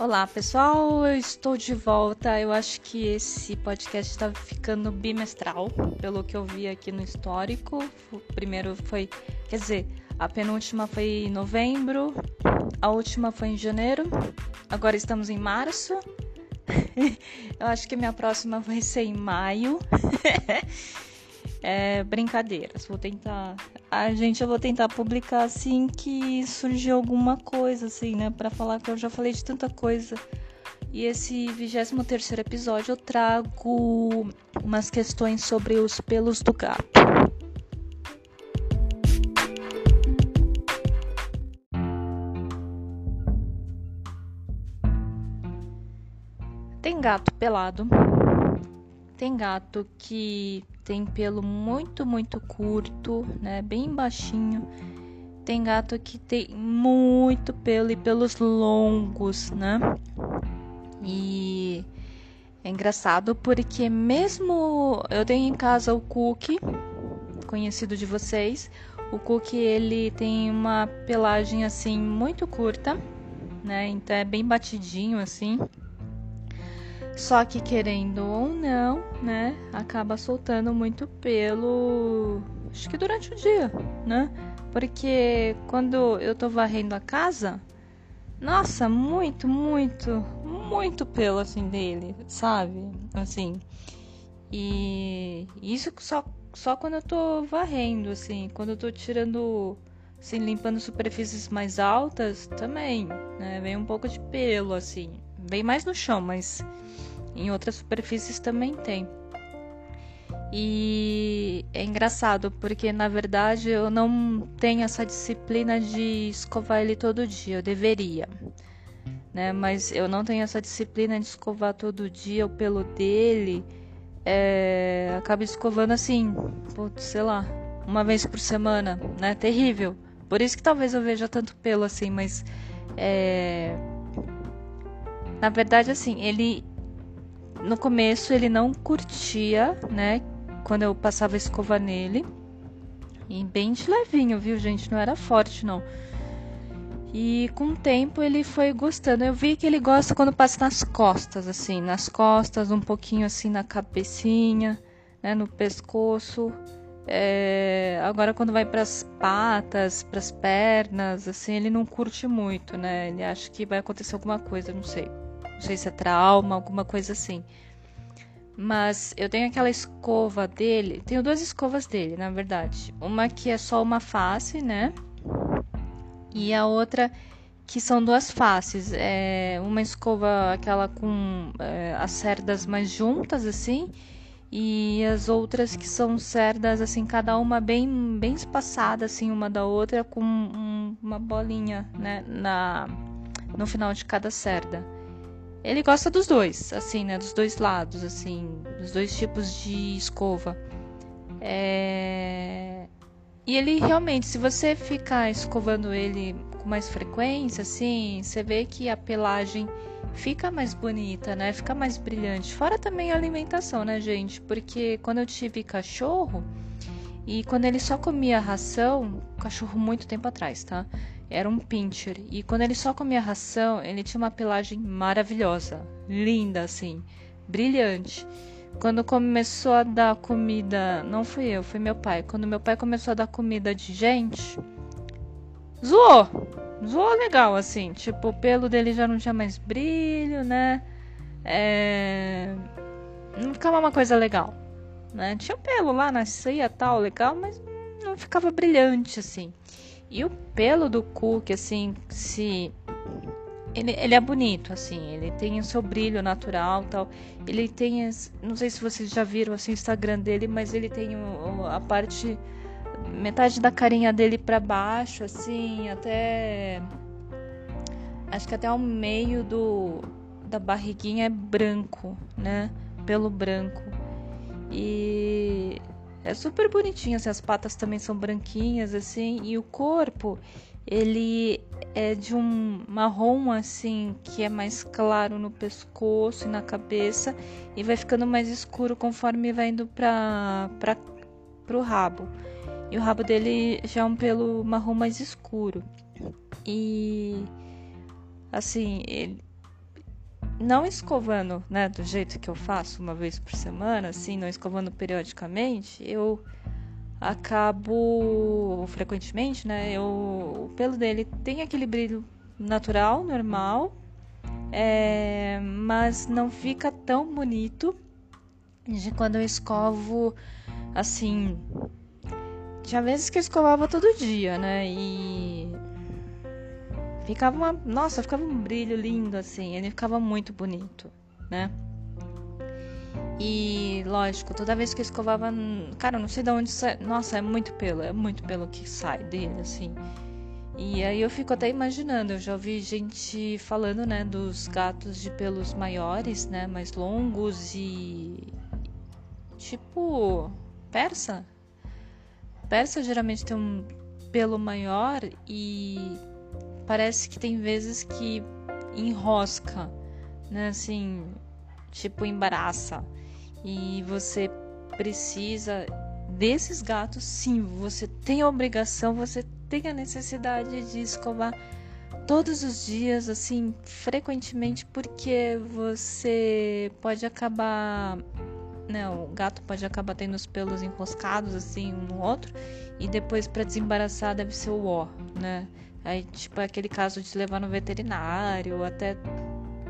Olá pessoal, eu estou de volta. Eu acho que esse podcast está ficando bimestral, pelo que eu vi aqui no histórico. O primeiro foi, quer dizer, a penúltima foi em novembro, a última foi em janeiro, agora estamos em março. eu acho que minha próxima vai ser em maio. é, brincadeiras. Vou tentar. A gente, eu vou tentar publicar assim que surgir alguma coisa, assim, né? Para falar que eu já falei de tanta coisa. E esse 23 episódio eu trago umas questões sobre os pelos do gato. Tem gato pelado, tem gato que tem pelo muito, muito curto, né? Bem baixinho. Tem gato que tem muito pelo e pelos longos, né? E é engraçado porque mesmo eu tenho em casa o Cookie, conhecido de vocês. O Cookie ele tem uma pelagem assim muito curta, né? Então é bem batidinho assim. Só que querendo ou não, né, acaba soltando muito pelo, acho que durante o dia, né? Porque quando eu tô varrendo a casa, nossa, muito, muito, muito pelo assim dele, sabe? Assim. E isso só só quando eu tô varrendo assim, quando eu tô tirando assim, limpando superfícies mais altas, também, né? Vem um pouco de pelo assim, bem mais no chão, mas em outras superfícies também tem. E é engraçado porque na verdade eu não tenho essa disciplina de escovar ele todo dia, eu deveria. Né? Mas eu não tenho essa disciplina de escovar todo dia o pelo dele. É, acabo escovando assim, putz, sei lá, uma vez por semana, né? Terrível. Por isso que talvez eu veja tanto pelo assim, mas é... na verdade assim, ele no começo ele não curtia, né? Quando eu passava a escova nele. E bem de levinho, viu, gente? Não era forte, não. E com o tempo ele foi gostando. Eu vi que ele gosta quando passa nas costas, assim, nas costas, um pouquinho assim na cabecinha, né, no pescoço. É... Agora quando vai para as patas, para as pernas, assim, ele não curte muito, né? Ele acha que vai acontecer alguma coisa, não sei. Sei se é trauma, alguma coisa assim. Mas eu tenho aquela escova dele. Tenho duas escovas dele, na verdade. Uma que é só uma face, né? E a outra que são duas faces. É uma escova aquela com é, as cerdas mais juntas, assim. E as outras que são cerdas, assim, cada uma bem, bem espaçada, assim, uma da outra, com um, uma bolinha, né? Na, no final de cada cerda. Ele gosta dos dois, assim, né? Dos dois lados, assim, dos dois tipos de escova. É... E ele realmente, se você ficar escovando ele com mais frequência, assim, você vê que a pelagem fica mais bonita, né? Fica mais brilhante. Fora também a alimentação, né, gente? Porque quando eu tive cachorro e quando ele só comia ração, cachorro muito tempo atrás, tá? Era um pincher. E quando ele só comia ração, ele tinha uma pelagem maravilhosa. Linda, assim. Brilhante. Quando começou a dar comida. Não fui eu, foi meu pai. Quando meu pai começou a dar comida de gente. Zoou! Zoou legal, assim. Tipo, o pelo dele já não tinha mais brilho, né? É... Não ficava uma coisa legal. Né? Tinha pelo lá, nascia tal, legal, mas não ficava brilhante, assim. E o pelo do Cook, assim, se. Ele, ele é bonito, assim, ele tem o seu brilho natural tal. Ele tem. Não sei se vocês já viram assim, o Instagram dele, mas ele tem o, a parte. Metade da carinha dele para baixo, assim, até. Acho que até o meio do, da barriguinha é branco, né? Pelo branco. E é super bonitinho, assim, as patas também são branquinhas, assim, e o corpo, ele é de um marrom, assim, que é mais claro no pescoço e na cabeça, e vai ficando mais escuro conforme vai indo para pra, pro rabo. E o rabo dele já é um pelo marrom mais escuro. E, assim, ele, não escovando, né, do jeito que eu faço uma vez por semana, assim, não escovando periodicamente, eu acabo frequentemente, né? Eu, o pelo dele tem aquele brilho natural, normal, é, mas não fica tão bonito de quando eu escovo assim. Tinha vezes que eu escovava todo dia, né? E ficava uma. Nossa, ficava um brilho lindo assim. Ele ficava muito bonito, né? E lógico, toda vez que eu escovava, cara, não sei de onde sai. Nossa, é muito pelo, é muito pelo que sai dele, assim. E aí eu fico até imaginando, eu já ouvi gente falando, né, dos gatos de pelos maiores, né, mais longos e tipo persa. Persa geralmente tem um pelo maior e parece que tem vezes que enrosca, né, assim, tipo embaraça. E você precisa desses gatos, sim, você tem a obrigação, você tem a necessidade de escovar todos os dias, assim, frequentemente, porque você pode acabar. Né, o gato pode acabar tendo os pelos enroscados assim um no outro e depois para desembaraçar deve ser o ó, né? Aí tipo é aquele caso de levar no veterinário, até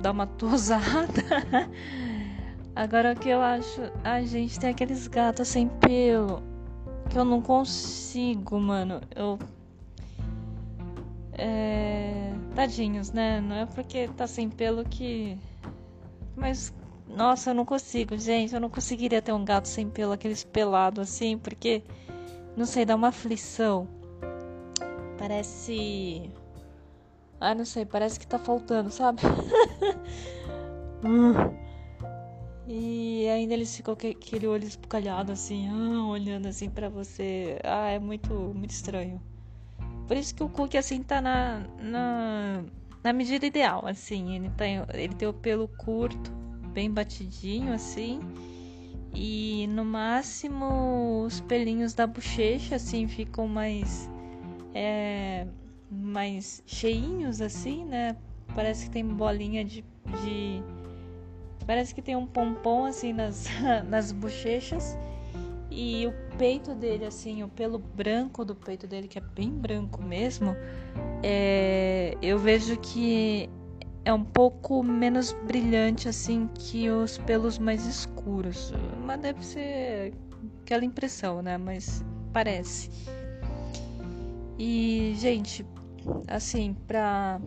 dar uma tosada. Agora o que eu acho, a gente tem aqueles gatos sem pelo que eu não consigo, mano. Eu é... tadinhos, né? Não é porque tá sem pelo que mas nossa, eu não consigo, gente, eu não conseguiria ter um gato sem pelo, aqueles pelados assim, porque não sei, dá uma aflição. Parece ah, não sei, parece que tá faltando, sabe? E ainda eles ficam com aquele olho espucalhado assim, ah, olhando assim para você. Ah, é muito, muito estranho. Por isso que o Cook assim tá na, na, na medida ideal, assim. Ele, tá, ele tem o pelo curto, bem batidinho assim. E no máximo os pelinhos da bochecha assim ficam mais é, mais cheinhos assim, né? Parece que tem bolinha de, de Parece que tem um pompom assim nas, nas bochechas. E o peito dele, assim, o pelo branco do peito dele, que é bem branco mesmo, é, eu vejo que é um pouco menos brilhante, assim, que os pelos mais escuros. Mas deve ser aquela impressão, né? Mas parece. E, gente, assim, pra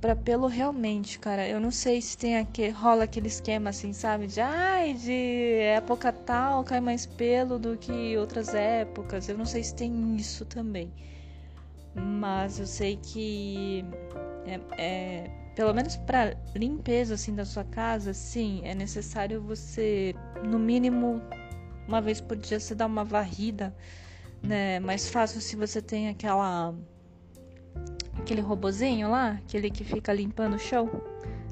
para pelo realmente, cara. Eu não sei se tem aquele, rola aquele esquema assim, sabe? De ai, de época tal cai mais pelo do que outras épocas. Eu não sei se tem isso também. Mas eu sei que é, é pelo menos para limpeza assim da sua casa, sim, é necessário você no mínimo uma vez por dia você dar uma varrida, né? Mais fácil se você tem aquela aquele robozinho lá, aquele que fica limpando o chão,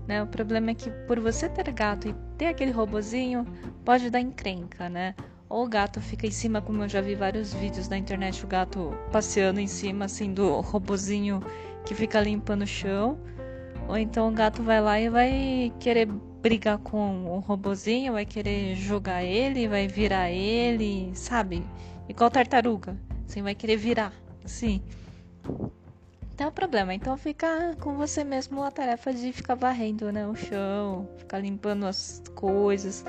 né? O problema é que por você ter gato e ter aquele robozinho, pode dar encrenca, né? Ou o gato fica em cima, como eu já vi vários vídeos na internet, o gato passeando em cima assim do robozinho que fica limpando o chão. Ou então o gato vai lá e vai querer brigar com o robozinho, vai querer jogar ele, vai virar ele, sabe? Igual tartaruga. Assim, vai querer virar, assim. Então é o problema. Então fica com você mesmo a tarefa de ficar varrendo, né, o chão, ficar limpando as coisas.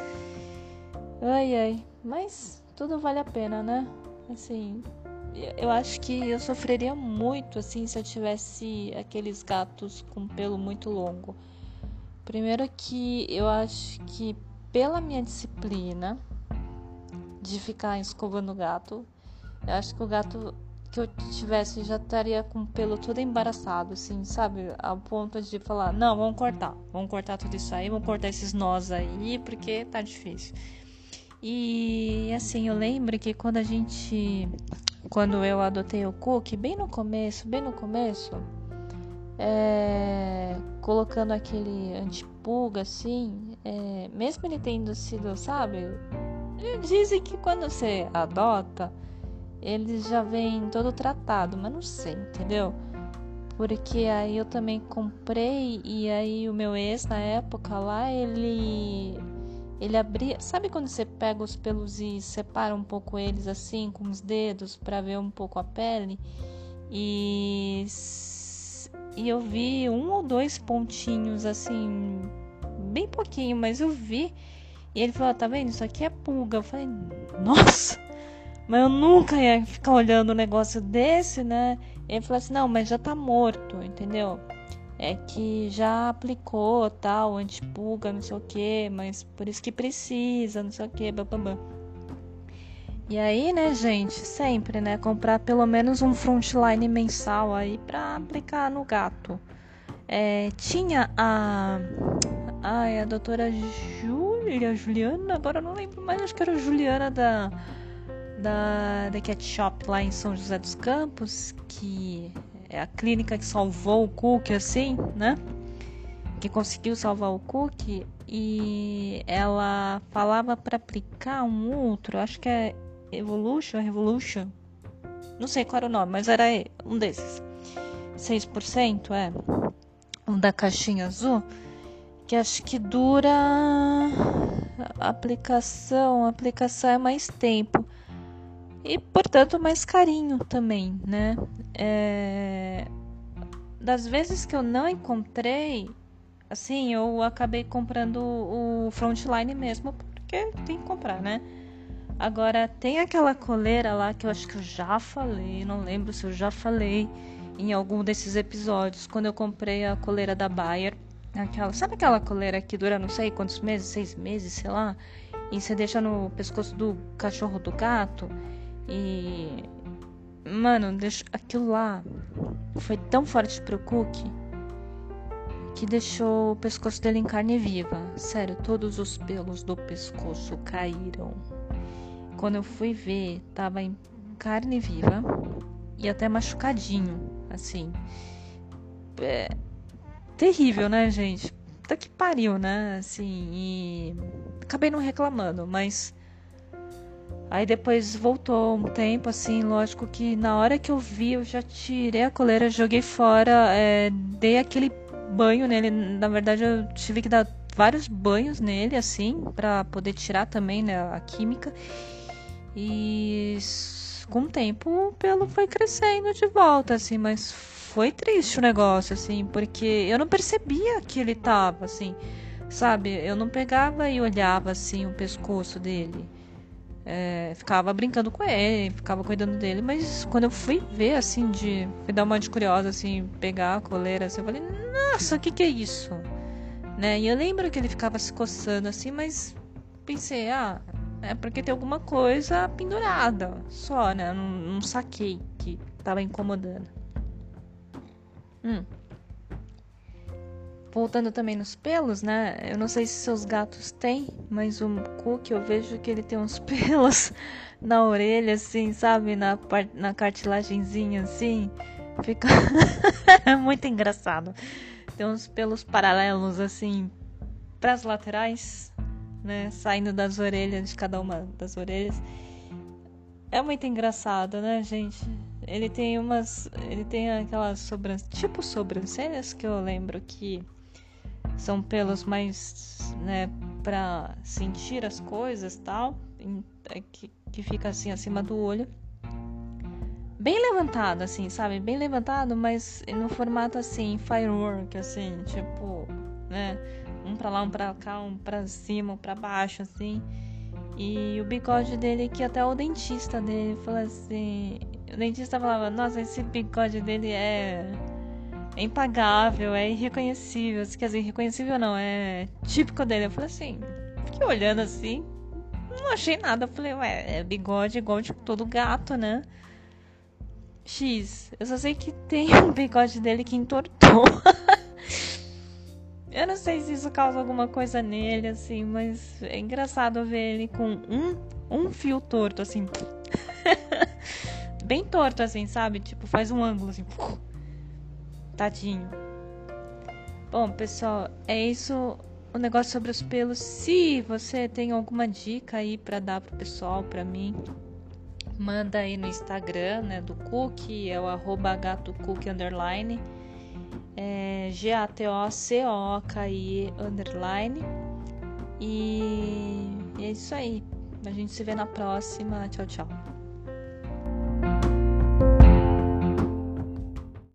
Ai ai, mas tudo vale a pena, né? Assim, eu acho que eu sofreria muito assim se eu tivesse aqueles gatos com pelo muito longo. Primeiro que eu acho que pela minha disciplina de ficar escovando o gato, eu acho que o gato que eu tivesse já estaria com o pelo todo embaraçado, assim, sabe? A ponto de falar: não, vamos cortar, vamos cortar tudo isso aí, vamos cortar esses nós aí, porque tá difícil. E assim, eu lembro que quando a gente. Quando eu adotei o Cook, bem no começo, bem no começo, é, colocando aquele antipulga assim, é, mesmo ele tendo sido, sabe? Dizem que quando você adota, ele já vem todo tratado, mas não sei, entendeu? Porque aí eu também comprei e aí o meu ex na época lá, ele ele abria, sabe quando você pega os pelos e separa um pouco eles assim com os dedos para ver um pouco a pele? E e eu vi um ou dois pontinhos assim, bem pouquinho, mas eu vi. E ele falou: "Tá vendo? Isso aqui é pulga". Eu falei: "Nossa!" Mas eu nunca ia ficar olhando um negócio desse, né? Ele falou assim: não, mas já tá morto, entendeu? É que já aplicou tal, antipulga, não sei o que, mas por isso que precisa, não sei o que, bababá. E aí, né, gente, sempre, né, comprar pelo menos um frontline mensal aí pra aplicar no gato. É, tinha a. Ai, a doutora Júlia, Juliana, agora eu não lembro mais, acho que era a Juliana da da, da Cat Shop lá em São José dos Campos, que é a clínica que salvou o Cook, assim, né? Que conseguiu salvar o Cook e ela falava para aplicar um outro, acho que é Evolution, Revolution, não sei qual era o nome, mas era um desses. 6% é um da caixinha azul, que acho que dura a aplicação, a aplicação é mais tempo e, portanto, mais carinho também, né? É... Das vezes que eu não encontrei, assim, eu acabei comprando o Frontline mesmo, porque tem que comprar, né? Agora, tem aquela coleira lá que eu acho que eu já falei, não lembro se eu já falei em algum desses episódios, quando eu comprei a coleira da Bayer. Aquela, sabe aquela coleira que dura não sei quantos meses, seis meses, sei lá, e você deixa no pescoço do cachorro do gato? E. Mano, deixa... aquilo lá foi tão forte pro Cook que deixou o pescoço dele em carne viva. Sério, todos os pelos do pescoço caíram. Quando eu fui ver, tava em carne viva e até machucadinho, assim. É... Terrível, né, gente? Puta que pariu, né? Assim, e acabei não reclamando, mas Aí depois voltou um tempo, assim, lógico que na hora que eu vi, eu já tirei a coleira, joguei fora, é, dei aquele banho nele. Na verdade, eu tive que dar vários banhos nele, assim, para poder tirar também né, a química. E com o tempo o pelo foi crescendo de volta, assim, mas foi triste o negócio, assim, porque eu não percebia que ele tava, assim, sabe? Eu não pegava e olhava, assim, o pescoço dele. É, ficava brincando com ele, ficava cuidando dele, mas quando eu fui ver, assim, de. fui dar uma de curiosa, assim, pegar a coleira, assim, eu falei, nossa, o que que é isso? Né? E eu lembro que ele ficava se coçando assim, mas pensei, ah, é porque tem alguma coisa pendurada, só, né? Não, não saquei que tava incomodando. Hum voltando também nos pelos, né? Eu não sei se seus gatos têm, mas o Cook eu vejo que ele tem uns pelos na orelha, assim, sabe? Na, na cartilagenzinha, assim. Fica muito engraçado. Tem uns pelos paralelos, assim, para as laterais, né? Saindo das orelhas, de cada uma das orelhas. É muito engraçado, né, gente? Ele tem umas. Ele tem aquelas sobrancelhas. Tipo sobrancelhas que eu lembro que são pelos mais, né, para sentir as coisas tal, é que, que fica assim acima do olho. Bem levantado, assim, sabe? Bem levantado, mas no formato assim, firework, assim, tipo, né? Um pra lá, um pra cá, um pra cima, um pra baixo, assim. E o bigode dele, que até o dentista dele falou assim. O dentista falava, nossa, esse bigode dele é é impagável, é irreconhecível. Quer dizer, irreconhecível não, é típico dele. Eu falei assim, fiquei olhando assim, não achei nada. Eu falei, ué, é bigode igual de todo gato, né? X. Eu só sei que tem um bigode dele que entortou. eu não sei se isso causa alguma coisa nele, assim, mas é engraçado ver ele com um, um fio torto, assim. Bem torto, assim, sabe? Tipo, faz um ângulo, assim. Tadinho. Bom, pessoal, é isso o negócio sobre os pelos. Se você tem alguma dica aí para dar pro pessoal, para mim, manda aí no Instagram, né, do Cook, é o arroba underline. é G-A-T-O-C-O-K-I underline. E é isso aí. A gente se vê na próxima. Tchau, tchau.